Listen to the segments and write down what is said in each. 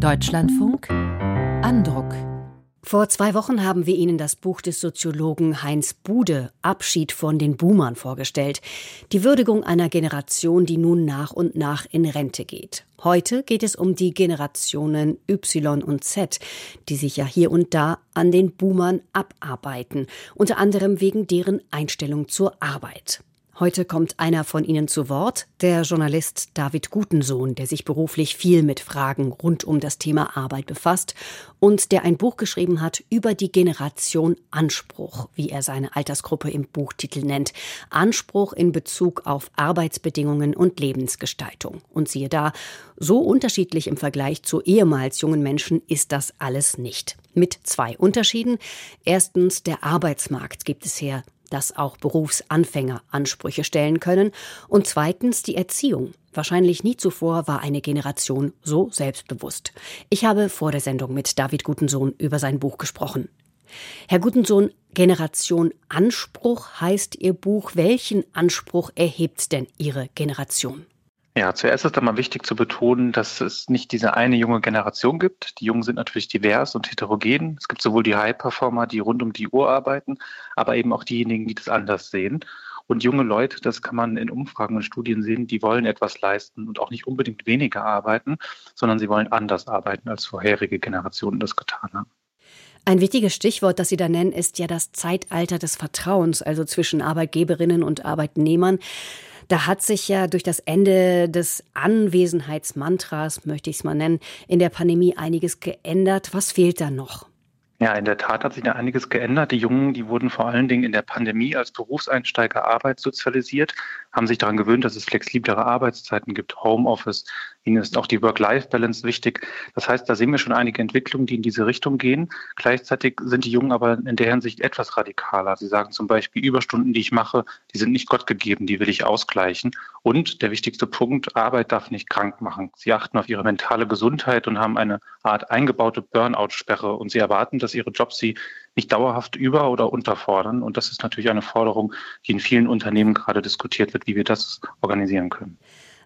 Deutschlandfunk Andruck vor zwei Wochen haben wir Ihnen das Buch des Soziologen Heinz Bude Abschied von den Boomern vorgestellt. Die Würdigung einer Generation, die nun nach und nach in Rente geht. Heute geht es um die Generationen Y und Z, die sich ja hier und da an den Boomern abarbeiten, unter anderem wegen deren Einstellung zur Arbeit. Heute kommt einer von Ihnen zu Wort, der Journalist David Gutensohn, der sich beruflich viel mit Fragen rund um das Thema Arbeit befasst und der ein Buch geschrieben hat über die Generation Anspruch, wie er seine Altersgruppe im Buchtitel nennt. Anspruch in Bezug auf Arbeitsbedingungen und Lebensgestaltung. Und siehe da, so unterschiedlich im Vergleich zu ehemals jungen Menschen ist das alles nicht. Mit zwei Unterschieden. Erstens, der Arbeitsmarkt gibt es her dass auch Berufsanfänger Ansprüche stellen können. Und zweitens die Erziehung. Wahrscheinlich nie zuvor war eine Generation so selbstbewusst. Ich habe vor der Sendung mit David Gutensohn über sein Buch gesprochen. Herr Gutensohn, Generation Anspruch heißt Ihr Buch. Welchen Anspruch erhebt denn Ihre Generation? Ja, zuerst ist einmal wichtig zu betonen, dass es nicht diese eine junge Generation gibt. Die Jungen sind natürlich divers und heterogen. Es gibt sowohl die High-Performer, die rund um die Uhr arbeiten, aber eben auch diejenigen, die das anders sehen. Und junge Leute, das kann man in Umfragen und Studien sehen, die wollen etwas leisten und auch nicht unbedingt weniger arbeiten, sondern sie wollen anders arbeiten, als vorherige Generationen das getan haben. Ein wichtiges Stichwort, das Sie da nennen, ist ja das Zeitalter des Vertrauens, also zwischen Arbeitgeberinnen und Arbeitnehmern. Da hat sich ja durch das Ende des Anwesenheitsmantras, möchte ich es mal nennen, in der Pandemie einiges geändert. Was fehlt da noch? Ja, in der Tat hat sich da einiges geändert. Die Jungen, die wurden vor allen Dingen in der Pandemie als Berufseinsteiger arbeitssozialisiert, haben sich daran gewöhnt, dass es flexiblere Arbeitszeiten gibt, Homeoffice. Ihnen ist auch die Work-Life-Balance wichtig. Das heißt, da sehen wir schon einige Entwicklungen, die in diese Richtung gehen. Gleichzeitig sind die Jungen aber in der Hinsicht etwas radikaler. Sie sagen zum Beispiel, Überstunden, die ich mache, die sind nicht Gott gegeben, die will ich ausgleichen. Und der wichtigste Punkt, Arbeit darf nicht krank machen. Sie achten auf ihre mentale Gesundheit und haben eine Art eingebaute Burnout-Sperre und sie erwarten, dass ihre Jobs sie nicht dauerhaft über- oder unterfordern. Und das ist natürlich eine Forderung, die in vielen Unternehmen gerade diskutiert wird, wie wir das organisieren können.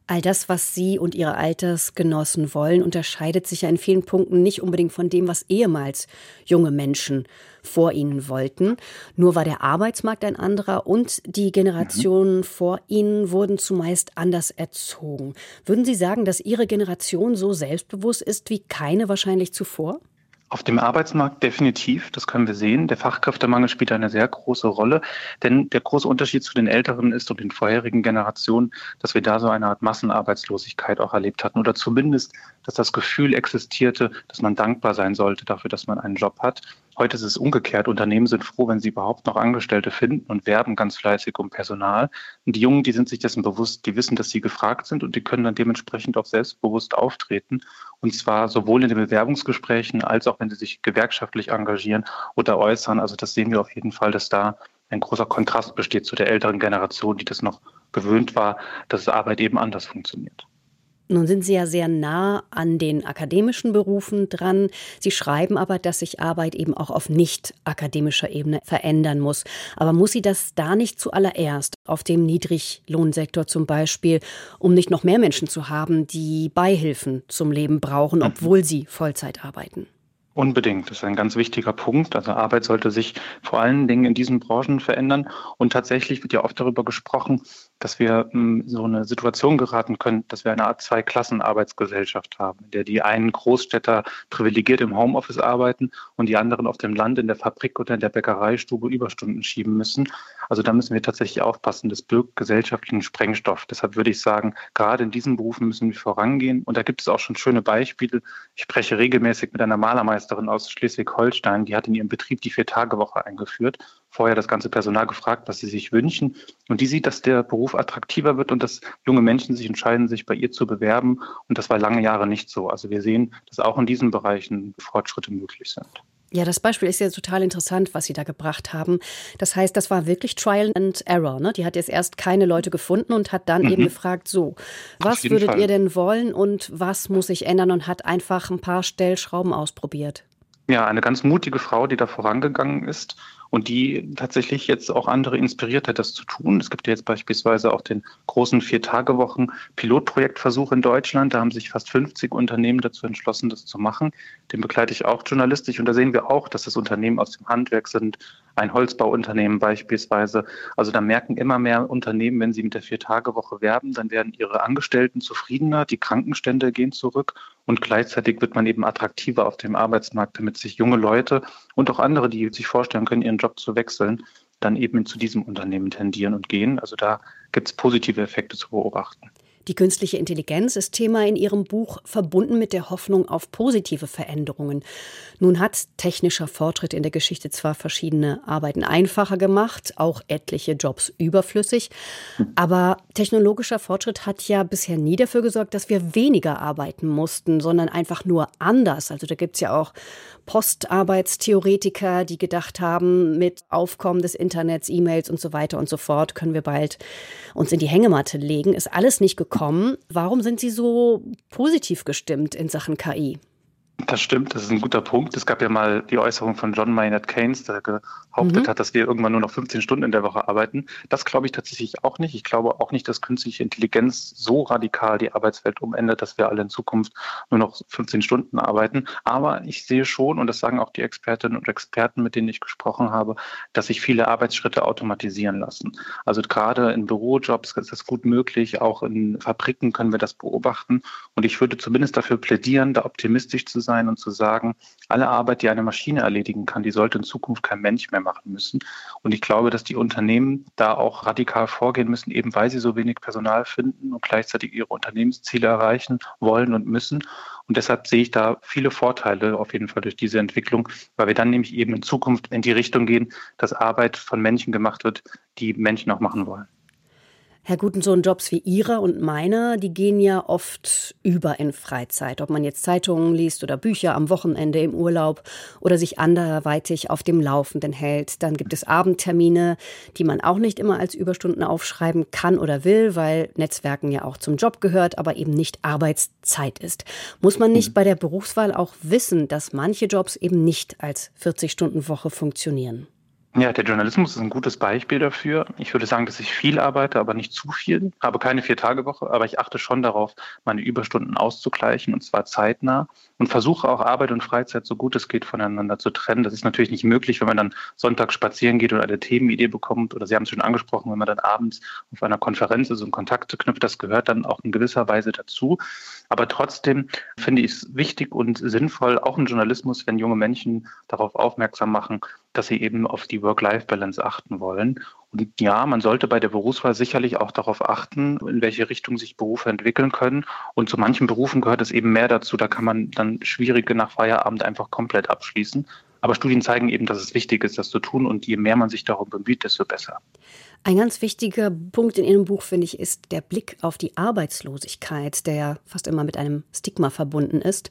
All das, was Sie und Ihre Altersgenossen wollen, unterscheidet sich ja in vielen Punkten nicht unbedingt von dem, was ehemals junge Menschen vor Ihnen wollten. Nur war der Arbeitsmarkt ein anderer und die Generationen mhm. vor Ihnen wurden zumeist anders erzogen. Würden Sie sagen, dass Ihre Generation so selbstbewusst ist wie keine wahrscheinlich zuvor? Auf dem Arbeitsmarkt definitiv, das können wir sehen. Der Fachkräftemangel spielt eine sehr große Rolle, denn der große Unterschied zu den Älteren ist und den vorherigen Generationen, dass wir da so eine Art Massenarbeitslosigkeit auch erlebt hatten oder zumindest, dass das Gefühl existierte, dass man dankbar sein sollte dafür, dass man einen Job hat. Heute ist es umgekehrt. Unternehmen sind froh, wenn sie überhaupt noch Angestellte finden und werben ganz fleißig um Personal. Und die Jungen, die sind sich dessen bewusst, die wissen, dass sie gefragt sind und die können dann dementsprechend auch selbstbewusst auftreten. Und zwar sowohl in den Bewerbungsgesprächen als auch wenn sie sich gewerkschaftlich engagieren oder äußern. Also das sehen wir auf jeden Fall, dass da ein großer Kontrast besteht zu der älteren Generation, die das noch gewöhnt war, dass Arbeit eben anders funktioniert. Nun sind Sie ja sehr nah an den akademischen Berufen dran. Sie schreiben aber, dass sich Arbeit eben auch auf nicht akademischer Ebene verändern muss. Aber muss sie das da nicht zuallererst auf dem Niedriglohnsektor zum Beispiel, um nicht noch mehr Menschen zu haben, die Beihilfen zum Leben brauchen, obwohl sie Vollzeit arbeiten? Unbedingt, das ist ein ganz wichtiger Punkt. Also Arbeit sollte sich vor allen Dingen in diesen Branchen verändern. Und tatsächlich wird ja oft darüber gesprochen, dass wir in hm, so eine Situation geraten können, dass wir eine Art Zwei-Klassen-Arbeitsgesellschaft haben, in der die einen Großstädter privilegiert im Homeoffice arbeiten und die anderen auf dem Land in der Fabrik oder in der Bäckereistube Überstunden schieben müssen. Also da müssen wir tatsächlich aufpassen. Das birgt gesellschaftlichen Sprengstoff. Deshalb würde ich sagen, gerade in diesen Berufen müssen wir vorangehen. Und da gibt es auch schon schöne Beispiele. Ich spreche regelmäßig mit einer Malermeisterin aus Schleswig-Holstein. Die hat in ihrem Betrieb die Vier-Tage-Woche eingeführt. Vorher das ganze Personal gefragt, was sie sich wünschen. Und die sieht, dass der Beruf attraktiver wird und dass junge Menschen sich entscheiden, sich bei ihr zu bewerben. Und das war lange Jahre nicht so. Also wir sehen, dass auch in diesen Bereichen Fortschritte möglich sind. Ja, das Beispiel ist ja total interessant, was Sie da gebracht haben. Das heißt, das war wirklich Trial and Error. Ne? Die hat jetzt erst keine Leute gefunden und hat dann mhm. eben gefragt, so, was würdet Fall. ihr denn wollen und was muss sich ändern und hat einfach ein paar Stellschrauben ausprobiert. Ja, eine ganz mutige Frau, die da vorangegangen ist und die tatsächlich jetzt auch andere inspiriert hat, das zu tun. Es gibt jetzt beispielsweise auch den großen Vier-Tage-Wochen Pilotprojektversuch in Deutschland. Da haben sich fast 50 Unternehmen dazu entschlossen, das zu machen. Den begleite ich auch journalistisch und da sehen wir auch, dass das Unternehmen aus dem Handwerk sind, ein Holzbauunternehmen beispielsweise. Also da merken immer mehr Unternehmen, wenn sie mit der Vier-Tage-Woche werben, dann werden ihre Angestellten zufriedener, die Krankenstände gehen zurück und gleichzeitig wird man eben attraktiver auf dem Arbeitsmarkt, damit sich junge Leute und auch andere, die sich vorstellen können, ihren Job zu wechseln, dann eben zu diesem Unternehmen tendieren und gehen. Also da gibt es positive Effekte zu beobachten. Die künstliche Intelligenz ist Thema in Ihrem Buch, verbunden mit der Hoffnung auf positive Veränderungen. Nun hat technischer Fortschritt in der Geschichte zwar verschiedene Arbeiten einfacher gemacht, auch etliche Jobs überflüssig, aber technologischer Fortschritt hat ja bisher nie dafür gesorgt, dass wir weniger arbeiten mussten, sondern einfach nur anders. Also da gibt es ja auch Postarbeitstheoretiker, die gedacht haben, mit Aufkommen des Internets, E-Mails und so weiter und so fort können wir bald uns in die Hängematte legen. Ist alles nicht gekommen bekommen. Warum sind Sie so positiv gestimmt in Sachen KI? Das stimmt, das ist ein guter Punkt. Es gab ja mal die Äußerung von John Maynard Keynes, der behauptet mhm. hat, dass wir irgendwann nur noch 15 Stunden in der Woche arbeiten. Das glaube ich tatsächlich auch nicht. Ich glaube auch nicht, dass künstliche Intelligenz so radikal die Arbeitswelt umändert, dass wir alle in Zukunft nur noch 15 Stunden arbeiten. Aber ich sehe schon, und das sagen auch die Expertinnen und Experten, mit denen ich gesprochen habe, dass sich viele Arbeitsschritte automatisieren lassen. Also gerade in Bürojobs ist das gut möglich. Auch in Fabriken können wir das beobachten. Und ich würde zumindest dafür plädieren, da optimistisch zu sein und zu sagen, alle Arbeit, die eine Maschine erledigen kann, die sollte in Zukunft kein Mensch mehr machen müssen. Und ich glaube, dass die Unternehmen da auch radikal vorgehen müssen, eben weil sie so wenig Personal finden und gleichzeitig ihre Unternehmensziele erreichen wollen und müssen. Und deshalb sehe ich da viele Vorteile auf jeden Fall durch diese Entwicklung, weil wir dann nämlich eben in Zukunft in die Richtung gehen, dass Arbeit von Menschen gemacht wird, die Menschen auch machen wollen. Herr Gutensohn, Jobs wie Ihrer und meiner, die gehen ja oft über in Freizeit. Ob man jetzt Zeitungen liest oder Bücher am Wochenende im Urlaub oder sich anderweitig auf dem Laufenden hält. Dann gibt es Abendtermine, die man auch nicht immer als Überstunden aufschreiben kann oder will, weil Netzwerken ja auch zum Job gehört, aber eben nicht Arbeitszeit ist. Muss man nicht mhm. bei der Berufswahl auch wissen, dass manche Jobs eben nicht als 40-Stunden-Woche funktionieren? Ja, der Journalismus ist ein gutes Beispiel dafür. Ich würde sagen, dass ich viel arbeite, aber nicht zu viel. Habe keine Vier-Tage-Woche, aber ich achte schon darauf, meine Überstunden auszugleichen und zwar zeitnah und versuche auch Arbeit und Freizeit so gut es geht voneinander zu trennen. Das ist natürlich nicht möglich, wenn man dann Sonntag spazieren geht und eine Themenidee bekommt oder Sie haben es schon angesprochen, wenn man dann abends auf einer Konferenz ist und Kontakte knüpft, das gehört dann auch in gewisser Weise dazu. Aber trotzdem finde ich es wichtig und sinnvoll, auch im Journalismus, wenn junge Menschen darauf aufmerksam machen, dass sie eben auf die Work-Life-Balance achten wollen. Ja, man sollte bei der Berufswahl sicherlich auch darauf achten, in welche Richtung sich Berufe entwickeln können. Und zu manchen Berufen gehört es eben mehr dazu. Da kann man dann schwierige nach Feierabend einfach komplett abschließen. Aber Studien zeigen eben, dass es wichtig ist, das zu tun. Und je mehr man sich darum bemüht, desto besser. Ein ganz wichtiger Punkt in Ihrem Buch, finde ich, ist der Blick auf die Arbeitslosigkeit, der ja fast immer mit einem Stigma verbunden ist.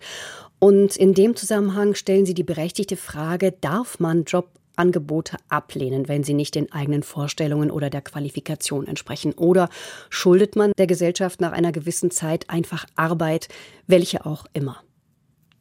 Und in dem Zusammenhang stellen Sie die berechtigte Frage, darf man Jobangebote ablehnen, wenn sie nicht den eigenen Vorstellungen oder der Qualifikation entsprechen? Oder schuldet man der Gesellschaft nach einer gewissen Zeit einfach Arbeit, welche auch immer?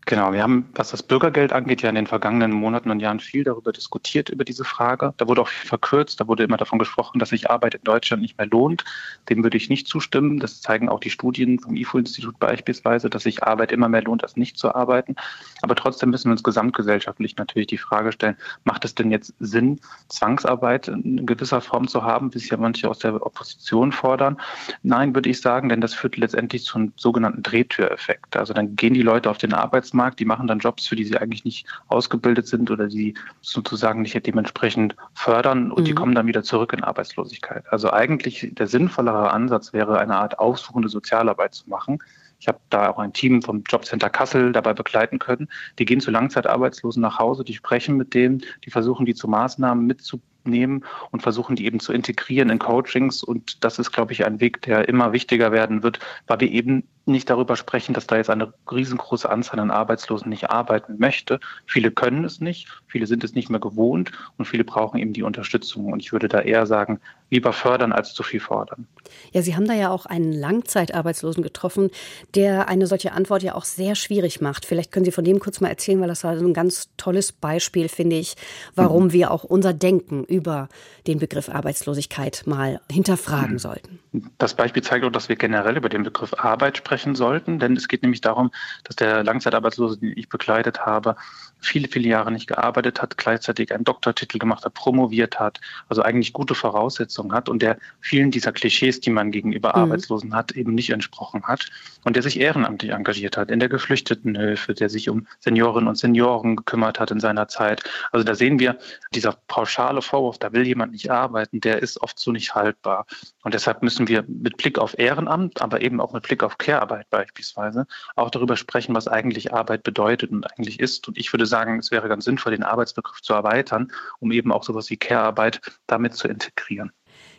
Genau, wir haben, was das Bürgergeld angeht, ja in den vergangenen Monaten und Jahren viel darüber diskutiert, über diese Frage. Da wurde auch viel verkürzt, da wurde immer davon gesprochen, dass sich Arbeit in Deutschland nicht mehr lohnt. Dem würde ich nicht zustimmen. Das zeigen auch die Studien vom IFO-Institut beispielsweise, dass sich Arbeit immer mehr lohnt, als nicht zu arbeiten. Aber trotzdem müssen wir uns gesamtgesellschaftlich natürlich die Frage stellen, macht es denn jetzt Sinn, Zwangsarbeit in gewisser Form zu haben, wie es ja manche aus der Opposition fordern? Nein, würde ich sagen, denn das führt letztendlich zu einem sogenannten Drehtüreffekt. Also dann gehen die Leute auf den Arbeitsmarkt Arbeitsmarkt, die machen dann Jobs, für die sie eigentlich nicht ausgebildet sind oder die sozusagen nicht dementsprechend fördern und mhm. die kommen dann wieder zurück in Arbeitslosigkeit. Also eigentlich der sinnvollere Ansatz wäre, eine Art aufsuchende Sozialarbeit zu machen. Ich habe da auch ein Team vom Jobcenter Kassel dabei begleiten können. Die gehen zu Langzeitarbeitslosen nach Hause, die sprechen mit denen, die versuchen, die zu Maßnahmen mitzu nehmen und versuchen, die eben zu integrieren in Coachings. Und das ist, glaube ich, ein Weg, der immer wichtiger werden wird, weil wir eben nicht darüber sprechen, dass da jetzt eine riesengroße Anzahl an Arbeitslosen nicht arbeiten möchte. Viele können es nicht, viele sind es nicht mehr gewohnt und viele brauchen eben die Unterstützung. Und ich würde da eher sagen, lieber fördern als zu viel fordern. Ja, Sie haben da ja auch einen Langzeitarbeitslosen getroffen, der eine solche Antwort ja auch sehr schwierig macht. Vielleicht können Sie von dem kurz mal erzählen, weil das war ein ganz tolles Beispiel, finde ich, warum mhm. wir auch unser Denken über den Begriff Arbeitslosigkeit mal hinterfragen mhm. sollten. Das Beispiel zeigt auch, dass wir generell über den Begriff Arbeit sprechen sprechen sollten, denn es geht nämlich darum, dass der Langzeitarbeitslose, den ich begleitet habe, viele, viele Jahre nicht gearbeitet hat, gleichzeitig einen Doktortitel gemacht hat, promoviert hat, also eigentlich gute Voraussetzungen hat und der vielen dieser Klischees, die man gegenüber mhm. Arbeitslosen hat, eben nicht entsprochen hat und der sich ehrenamtlich engagiert hat in der Geflüchtetenhilfe, der sich um Seniorinnen und Senioren gekümmert hat in seiner Zeit. Also da sehen wir, dieser pauschale Vorwurf, da will jemand nicht arbeiten, der ist oft so nicht haltbar. Und deshalb müssen wir mit Blick auf Ehrenamt, aber eben auch mit Blick auf Care-Arbeit beispielsweise auch darüber sprechen, was eigentlich Arbeit bedeutet und eigentlich ist. Und ich würde sagen, es wäre ganz sinnvoll, den Arbeitsbegriff zu erweitern, um eben auch sowas wie Care-Arbeit damit zu integrieren.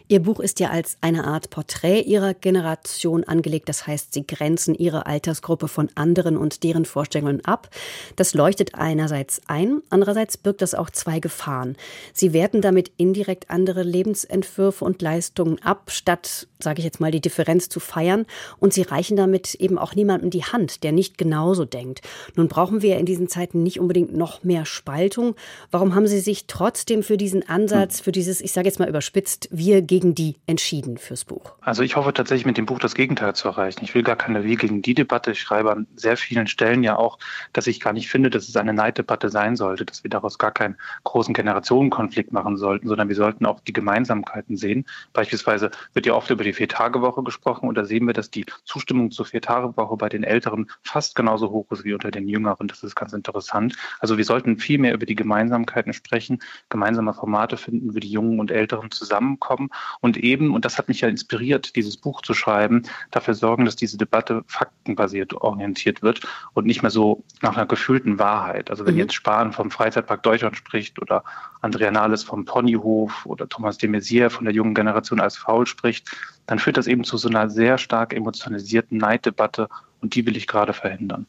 Ihr Buch ist ja als eine Art Porträt Ihrer Generation angelegt. Das heißt, Sie grenzen Ihre Altersgruppe von anderen und deren Vorstellungen ab. Das leuchtet einerseits ein, andererseits birgt das auch zwei Gefahren. Sie werten damit indirekt andere Lebensentwürfe und Leistungen ab, statt, sage ich jetzt mal, die Differenz zu feiern. Und Sie reichen damit eben auch niemandem die Hand, der nicht genauso denkt. Nun brauchen wir in diesen Zeiten nicht unbedingt noch mehr Spaltung. Warum haben Sie sich trotzdem für diesen Ansatz, für dieses, ich sage jetzt mal überspitzt, wir gegen die entschieden fürs Buch? Also ich hoffe tatsächlich mit dem Buch das Gegenteil zu erreichen. Ich will gar keine Wir gegen die Debatte. Ich schreibe an sehr vielen Stellen ja auch, dass ich gar nicht finde, dass es eine Neiddebatte sein sollte, dass wir daraus gar keinen großen Generationenkonflikt machen sollten, sondern wir sollten auch die Gemeinsamkeiten sehen. Beispielsweise wird ja oft über die Vier-Tage-Woche gesprochen und da sehen wir, dass die Zustimmung zur Vier-Tage-Woche bei den Älteren fast genauso hoch ist wie unter den Jüngeren. Das ist ganz interessant. Also wir sollten viel mehr über die Gemeinsamkeiten sprechen, gemeinsame Formate finden, wie die Jungen und Älteren zusammenkommen und eben, und das hat mich ja inspiriert, dieses Buch zu schreiben, dafür sorgen, dass diese Debatte faktenbasiert orientiert wird und nicht mehr so nach einer gefühlten Wahrheit. Also wenn mhm. jetzt Spahn vom Freizeitpark Deutschland spricht oder Andrea Nahles vom Ponyhof oder Thomas de Maizière von der jungen Generation als faul spricht, dann führt das eben zu so einer sehr stark emotionalisierten Neiddebatte und die will ich gerade verhindern.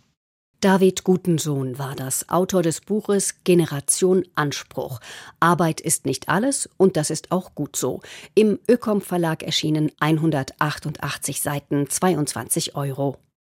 David Gutensohn war das, Autor des Buches Generation Anspruch. Arbeit ist nicht alles und das ist auch gut so. Im Ökom Verlag erschienen 188 Seiten, 22 Euro.